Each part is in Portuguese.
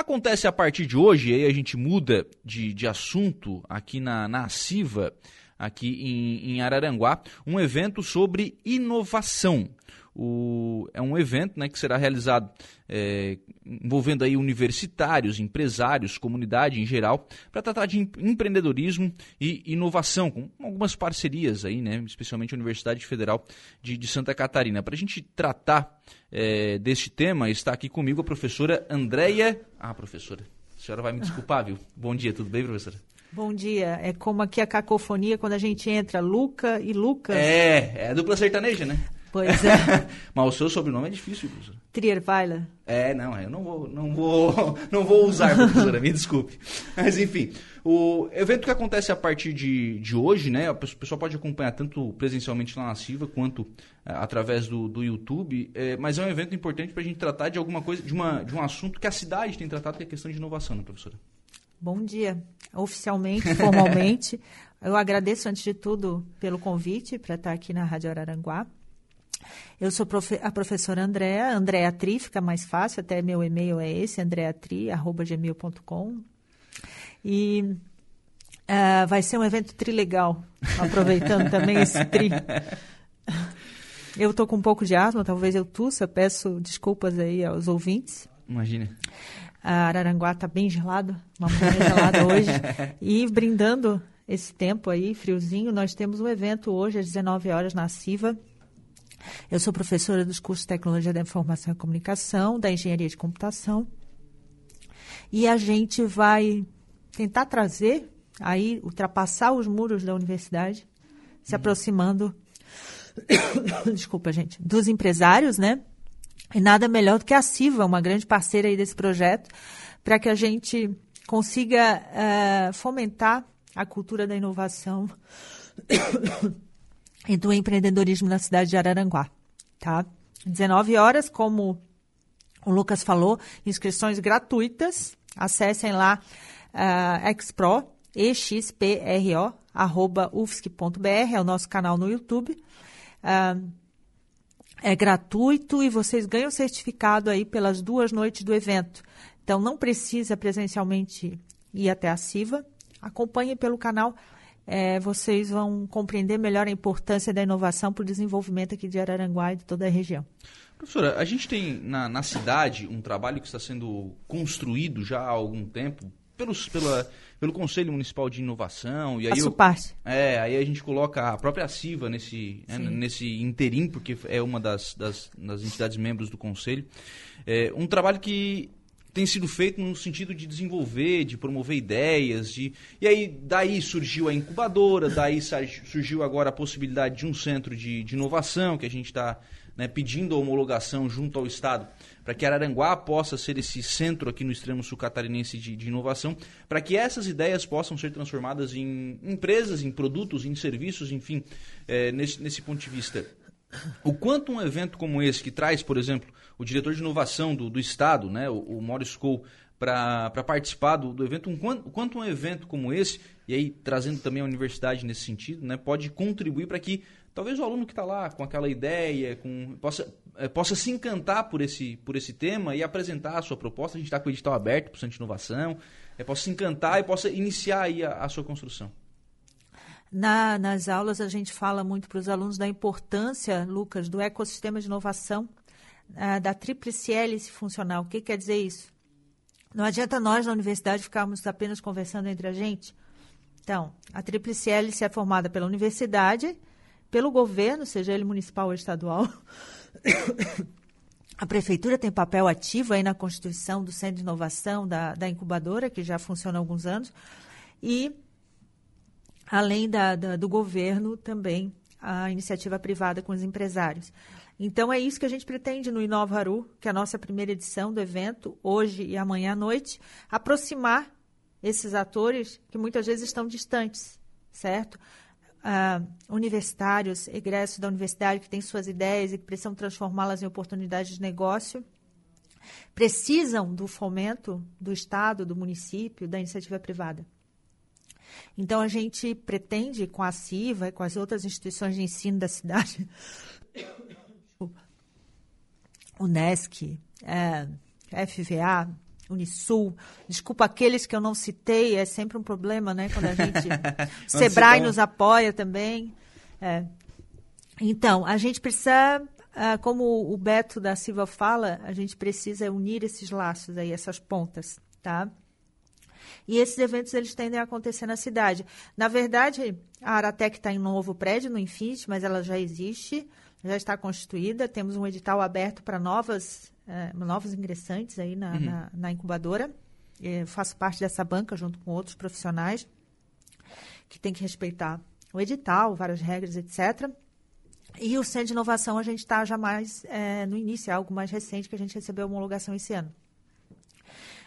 Acontece a partir de hoje, aí a gente muda de, de assunto aqui na, na CIVA, aqui em, em Araranguá, um evento sobre inovação. O, é um evento né, que será realizado é, envolvendo aí universitários, empresários, comunidade em geral, para tratar de empreendedorismo e inovação, com algumas parcerias aí, né, especialmente a Universidade Federal de, de Santa Catarina. Para a gente tratar é, deste tema, está aqui comigo a professora Andréia. Ah, professora, a senhora vai me desculpar, viu? Bom dia, tudo bem, professora? Bom dia. É como aqui a cacofonia quando a gente entra Luca e Lucas. É, é dupla sertaneja, né? Pois é. Mas o seu sobrenome é difícil, professora. Trierweiler. É, não, eu não vou, não vou, não vou usar, professora, me desculpe. Mas enfim, o evento que acontece a partir de, de hoje, né? O pessoal pode acompanhar tanto presencialmente lá na Silva quanto é, através do, do YouTube. É, mas é um evento importante para a gente tratar de alguma coisa, de, uma, de um assunto que a cidade tem tratado, que é a questão de inovação, né, professora? Bom dia. Oficialmente, formalmente, eu agradeço antes de tudo pelo convite para estar aqui na Rádio Araranguá. Eu sou a professora Andréa, Andréa Tri, fica mais fácil, até meu e-mail é esse, andreatri.gmail.com. E uh, vai ser um evento trilegal, aproveitando também esse tri. Eu estou com um pouco de asma, talvez eu tussa, peço desculpas aí aos ouvintes. Imagina. A Araranguá está bem gelado, uma manhã gelada hoje. E brindando esse tempo aí, friozinho, nós temos um evento hoje às 19 horas na CIVA, eu sou professora dos cursos de Tecnologia da Informação e Comunicação, da Engenharia de Computação. E a gente vai tentar trazer, aí, ultrapassar os muros da universidade, se aproximando, desculpa, gente, dos empresários, né? E nada melhor do que a CIVA, uma grande parceira aí desse projeto, para que a gente consiga uh, fomentar a cultura da inovação e do empreendedorismo na cidade de Araranguá. Tá? 19 horas, como o Lucas falou, inscrições gratuitas. Acessem lá uh, expro, expro, arroba ufsc.br, é o nosso canal no YouTube. Uh, é gratuito e vocês ganham certificado aí pelas duas noites do evento. Então, não precisa presencialmente ir até a CIVA. Acompanhe pelo canal é, vocês vão compreender melhor a importância da inovação para o desenvolvimento aqui de Araranguá e de toda a região. Professora, a gente tem na, na cidade um trabalho que está sendo construído já há algum tempo pelos, pela, pelo Conselho Municipal de Inovação. E aí parte. É, aí a gente coloca a própria CIVA nesse, né, nesse interim, porque é uma das, das, das entidades membros do Conselho. É, um trabalho que tem sido feito no sentido de desenvolver, de promover ideias, de e aí daí surgiu a incubadora, daí surgiu agora a possibilidade de um centro de, de inovação que a gente está né, pedindo a homologação junto ao Estado para que Araranguá possa ser esse centro aqui no extremo sul catarinense de, de inovação, para que essas ideias possam ser transformadas em empresas, em produtos, em serviços, enfim, é, nesse, nesse ponto de vista. O quanto um evento como esse, que traz, por exemplo, o diretor de inovação do, do Estado, né, o, o Maurice Cole, para participar do, do evento, um, quanto um evento como esse, e aí trazendo também a universidade nesse sentido, né, pode contribuir para que talvez o aluno que está lá com aquela ideia, com, possa, é, possa se encantar por esse, por esse tema e apresentar a sua proposta. A gente está com o edital aberto para o Centro de Inovação, é, possa se encantar e possa iniciar aí a, a sua construção. Na, nas aulas a gente fala muito para os alunos da importância, Lucas, do ecossistema de inovação da tríplice hélice funcional. O que quer dizer isso? Não adianta nós, na universidade, ficarmos apenas conversando entre a gente. Então, a tríplice hélice é formada pela universidade, pelo governo, seja ele municipal ou estadual. A prefeitura tem papel ativo aí na constituição do Centro de Inovação, da, da incubadora, que já funciona há alguns anos. E, além da, da, do governo, também a iniciativa privada com os empresários. Então é isso que a gente pretende no Inova Haru, que é a nossa primeira edição do evento, hoje e amanhã à noite, aproximar esses atores que muitas vezes estão distantes, certo? Universitários, egressos da universidade que têm suas ideias e que precisam transformá-las em oportunidades de negócio, precisam do fomento do Estado, do município, da iniciativa privada. Então, a gente pretende, com a CIVA e com as outras instituições de ensino da cidade, Unesc, é, FVA, Unisul. Desculpa aqueles que eu não citei, é sempre um problema, né? Quando a gente. Sebrae nos apoia também. É. Então, a gente precisa, ah, como o Beto da Silva fala, a gente precisa unir esses laços aí, essas pontas, tá? E esses eventos eles tendem a acontecer na cidade. Na verdade, a Aratec está em um novo prédio, no Infinity, mas ela já existe, já está constituída. Temos um edital aberto para novas, eh, novos ingressantes aí na, uhum. na, na incubadora. Eu faço parte dessa banca junto com outros profissionais que tem que respeitar o edital, várias regras, etc. E o Centro de Inovação a gente está já mais é, no início, é algo mais recente que a gente recebeu a homologação esse ano.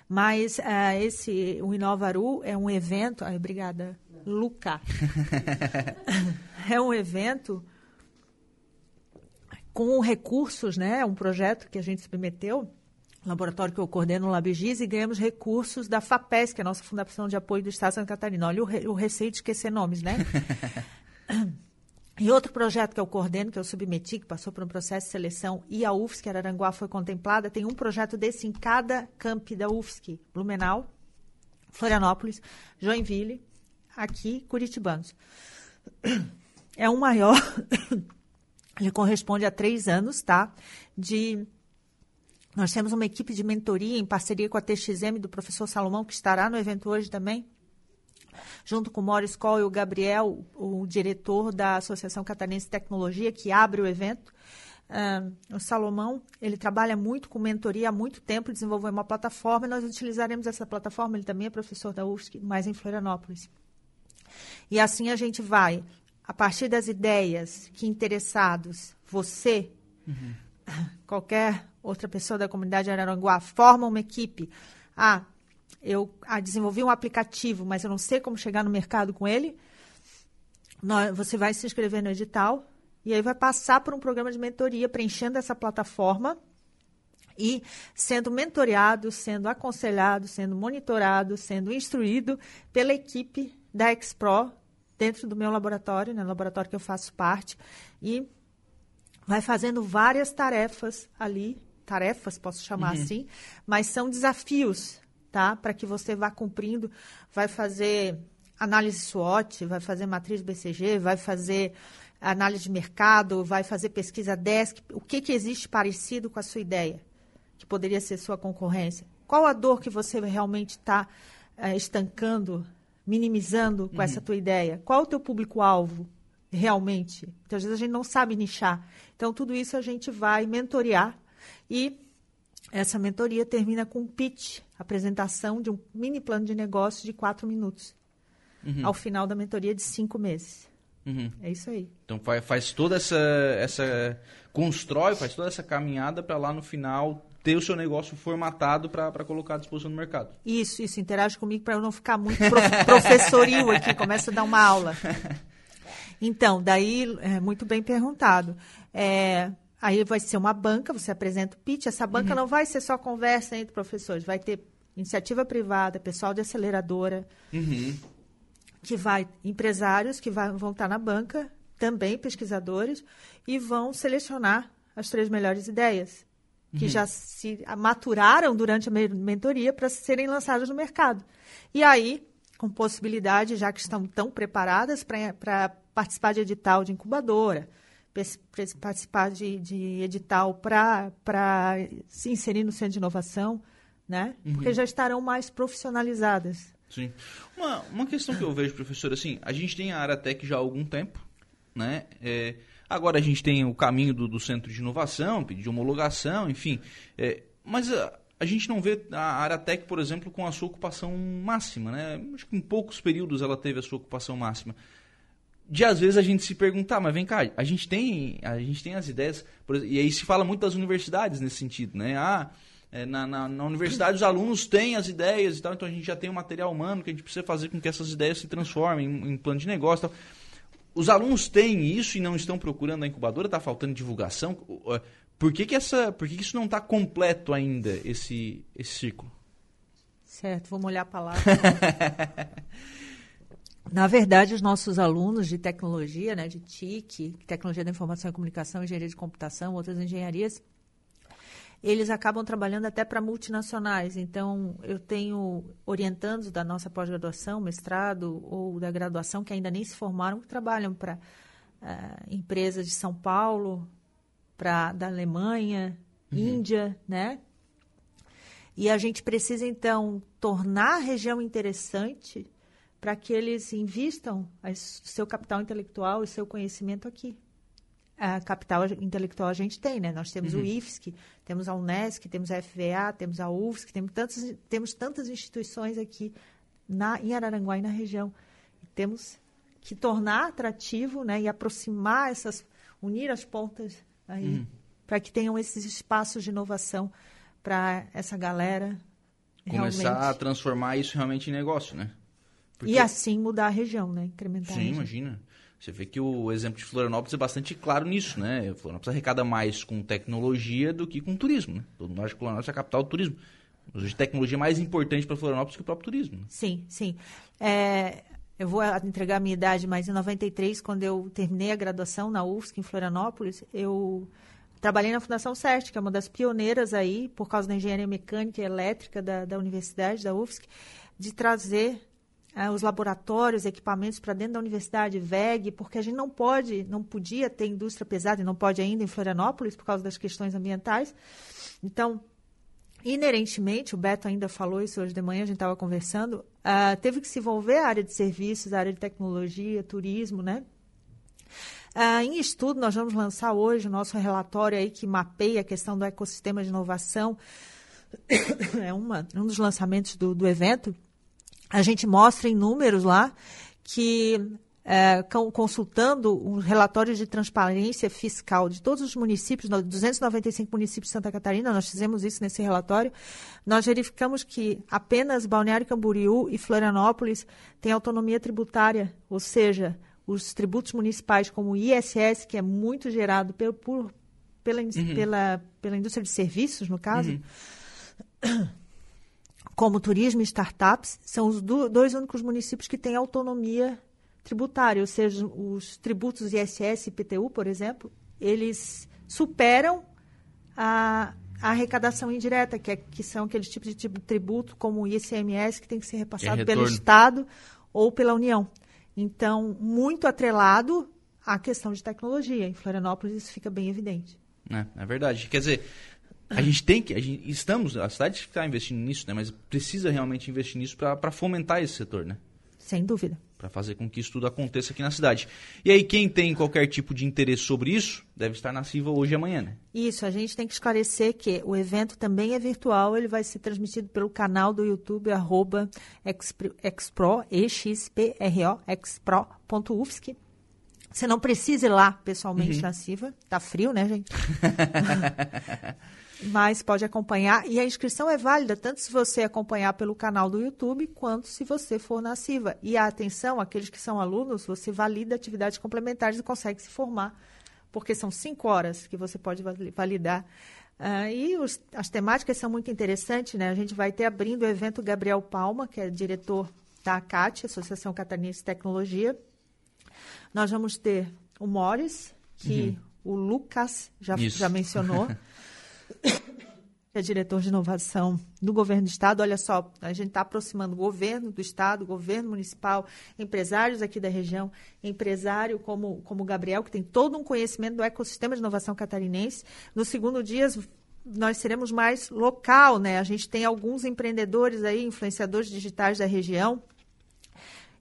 Mas uh, esse, o Inovaru é um evento. Ai, obrigada, Luca. é um evento com recursos, né? Um projeto que a gente submeteu, laboratório que eu coordeno no LabGIS, e ganhamos recursos da FAPES, que é a nossa Fundação de Apoio do Estado de Santa Catarina. Olha o, re, o receio de esquecer nomes, né? E outro projeto que eu coordeno, que eu submeti, que passou por um processo de seleção, e a UFSC Araranguá foi contemplada, tem um projeto desse em cada campi da UFSC, Blumenau, Florianópolis, Joinville, aqui, Curitibanos. É um maior, ele corresponde a três anos, tá? De nós temos uma equipe de mentoria em parceria com a TXM do professor Salomão, que estará no evento hoje também, junto com o Morris Cole e o Gabriel, o diretor da Associação Catarinense de Tecnologia, que abre o evento. Uh, o Salomão, ele trabalha muito com mentoria há muito tempo, desenvolveu uma plataforma e nós utilizaremos essa plataforma. Ele também é professor da UFSC, mas em Florianópolis. E assim a gente vai, a partir das ideias que interessados, você, uhum. qualquer outra pessoa da comunidade de Araranguá, forma uma equipe. Ah, eu ah, desenvolvi um aplicativo, mas eu não sei como chegar no mercado com ele. você vai se inscrever no edital e aí vai passar por um programa de mentoria preenchendo essa plataforma e sendo mentoreado, sendo aconselhado, sendo monitorado, sendo instruído pela equipe da Expro dentro do meu laboratório, né, laboratório que eu faço parte, e vai fazendo várias tarefas ali, tarefas posso chamar uhum. assim, mas são desafios tá? Para que você vá cumprindo, vai fazer análise SWOT, vai fazer matriz BCG, vai fazer análise de mercado, vai fazer pesquisa desk, o que, que existe parecido com a sua ideia, que poderia ser sua concorrência? Qual a dor que você realmente está é, estancando, minimizando com uhum. essa tua ideia? Qual o teu público-alvo realmente? Então, às vezes a gente não sabe nichar. Então, tudo isso a gente vai mentorear e essa mentoria termina com um pitch, apresentação de um mini plano de negócio de quatro minutos. Uhum. Ao final da mentoria de cinco meses. Uhum. É isso aí. Então faz, faz toda essa, essa. Constrói, faz toda essa caminhada para lá no final ter o seu negócio formatado para colocar à disposição do mercado. Isso, isso. Interage comigo para eu não ficar muito prof, professoril aqui, começa a dar uma aula. Então, daí, é, muito bem perguntado. É, Aí vai ser uma banca, você apresenta o pitch. Essa banca uhum. não vai ser só conversa entre professores, vai ter iniciativa privada, pessoal de aceleradora, uhum. que vai empresários que vai, vão estar na banca, também pesquisadores, e vão selecionar as três melhores ideias que uhum. já se maturaram durante a mentoria para serem lançadas no mercado. E aí, com possibilidade, já que estão tão preparadas para participar de edital de incubadora, participar de, de edital para se inserir no centro de inovação, né? Uhum. Porque já estarão mais profissionalizadas. Sim. Uma, uma questão que eu vejo, professor, assim, a gente tem a Aratec já há algum tempo, né? É, agora a gente tem o caminho do, do centro de inovação, pedir homologação, enfim. É, mas a, a, gente não vê a Aratec, por exemplo, com a sua ocupação máxima, né? Acho que em poucos períodos ela teve a sua ocupação máxima de às vezes a gente se perguntar, mas vem cá, a gente tem, a gente tem as ideias, e aí se fala muito das universidades nesse sentido, né? Ah, é, na, na, na, universidade os alunos têm as ideias e tal, então a gente já tem o material humano que a gente precisa fazer com que essas ideias se transformem em, em plano de negócio. Tal. Os alunos têm isso e não estão procurando a incubadora, está faltando divulgação. Por que, que, essa, por que, que isso não está completo ainda, esse, esse ciclo? Certo, vamos olhar para lá. Na verdade, os nossos alunos de tecnologia, né, de TIC, Tecnologia da Informação e Comunicação, Engenharia de Computação, outras engenharias, eles acabam trabalhando até para multinacionais. Então, eu tenho orientandos da nossa pós-graduação, mestrado ou da graduação que ainda nem se formaram, que trabalham para uh, empresas de São Paulo, para da Alemanha, uhum. Índia, né? E a gente precisa, então, tornar a região interessante para que eles invistam o seu capital intelectual e seu conhecimento aqui. A capital intelectual a gente tem, né? Nós temos uhum. o IFSC, temos a UNESCO, temos a FVA, temos a UFSC, temos tantas, temos tantas instituições aqui na, em Araranguá e na região. E temos que tornar atrativo né, e aproximar essas, unir as pontas aí, uhum. para que tenham esses espaços de inovação para essa galera. Começar realmente... a transformar isso realmente em negócio, né? Porque... E assim mudar a região, né? Incrementar Sim, imagina. Você vê que o exemplo de Florianópolis é bastante claro nisso, né? Florianópolis arrecada mais com tecnologia do que com turismo, né? Todo mundo acha que Florianópolis é a capital do turismo. Mas hoje tecnologia é mais importante para Florianópolis que o próprio turismo. Né? Sim, sim. É, eu vou entregar a minha idade, mas em 93, quando eu terminei a graduação na UFSC, em Florianópolis, eu Trabalhei na Fundação CERT, que é uma das pioneiras aí, por causa da engenharia mecânica e elétrica da, da universidade, da UFSC, de trazer uh, os laboratórios, equipamentos para dentro da universidade, VEG, porque a gente não pode, não podia ter indústria pesada e não pode ainda em Florianópolis por causa das questões ambientais. Então, inerentemente, o Beto ainda falou isso hoje de manhã, a gente estava conversando, uh, teve que se envolver a área de serviços, a área de tecnologia, turismo, né? Ah, em estudo, nós vamos lançar hoje o nosso relatório aí que mapeia a questão do ecossistema de inovação. É uma, um dos lançamentos do, do evento. A gente mostra em números lá que é, consultando um relatório de transparência fiscal de todos os municípios, 295 municípios de Santa Catarina, nós fizemos isso nesse relatório, nós verificamos que apenas Balneário Camboriú e Florianópolis têm autonomia tributária, ou seja, os tributos municipais, como o ISS, que é muito gerado por, por pela, uhum. pela, pela indústria de serviços, no caso, uhum. como turismo e startups, são os do, dois únicos municípios que têm autonomia tributária, ou seja, os tributos ISS e IPTU, por exemplo, eles superam a, a arrecadação indireta, que, é, que são aqueles tipos de tributo, como o ICMS, que tem que ser repassado é pelo Estado ou pela União. Então, muito atrelado à questão de tecnologia. Em Florianópolis isso fica bem evidente. É, é verdade. Quer dizer, a gente tem que, a gente, estamos, a cidade está investindo nisso, né? Mas precisa realmente investir nisso para fomentar esse setor, né? Sem dúvida para fazer com que isso tudo aconteça aqui na cidade. E aí, quem tem qualquer tipo de interesse sobre isso, deve estar na CIVA hoje e amanhã, né? Isso, a gente tem que esclarecer que o evento também é virtual, ele vai ser transmitido pelo canal do YouTube, arroba expro, E-X-P-R-O, expro.ufsc. Você não precisa ir lá pessoalmente uhum. na CIVA, tá frio, né, gente? mas pode acompanhar. E a inscrição é válida tanto se você acompanhar pelo canal do YouTube, quanto se você for na CIVA. E a atenção, aqueles que são alunos, você valida atividades complementares e consegue se formar, porque são cinco horas que você pode validar. Uh, e os, as temáticas são muito interessantes, né? A gente vai ter abrindo o evento Gabriel Palma, que é diretor da ACAT, Associação Catarinense de Tecnologia. Nós vamos ter o Morris, que uhum. o Lucas já, já mencionou. é diretor de inovação do governo do estado. Olha só, a gente está aproximando o governo do estado, governo municipal, empresários aqui da região, empresário como como o Gabriel, que tem todo um conhecimento do ecossistema de inovação catarinense. No segundo dia, nós seremos mais local, né? A gente tem alguns empreendedores aí, influenciadores digitais da região.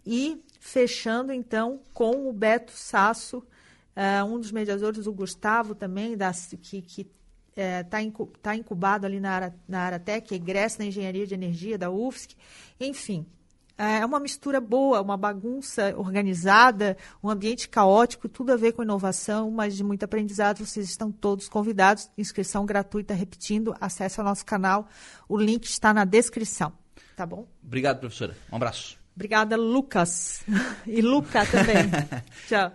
E fechando, então, com o Beto Sasso, uh, um dos mediadores, o Gustavo também, da, que, que está é, tá tá incubado ali na, na Aratec, egresso na Engenharia de Energia da UFSC. Enfim, é uma mistura boa, uma bagunça organizada, um ambiente caótico, tudo a ver com inovação, mas de muito aprendizado. Vocês estão todos convidados. Inscrição gratuita, repetindo, acesse ao nosso canal. O link está na descrição. Tá bom? Obrigado, professora. Um abraço. Obrigada, Lucas. E Luca também. Tchau.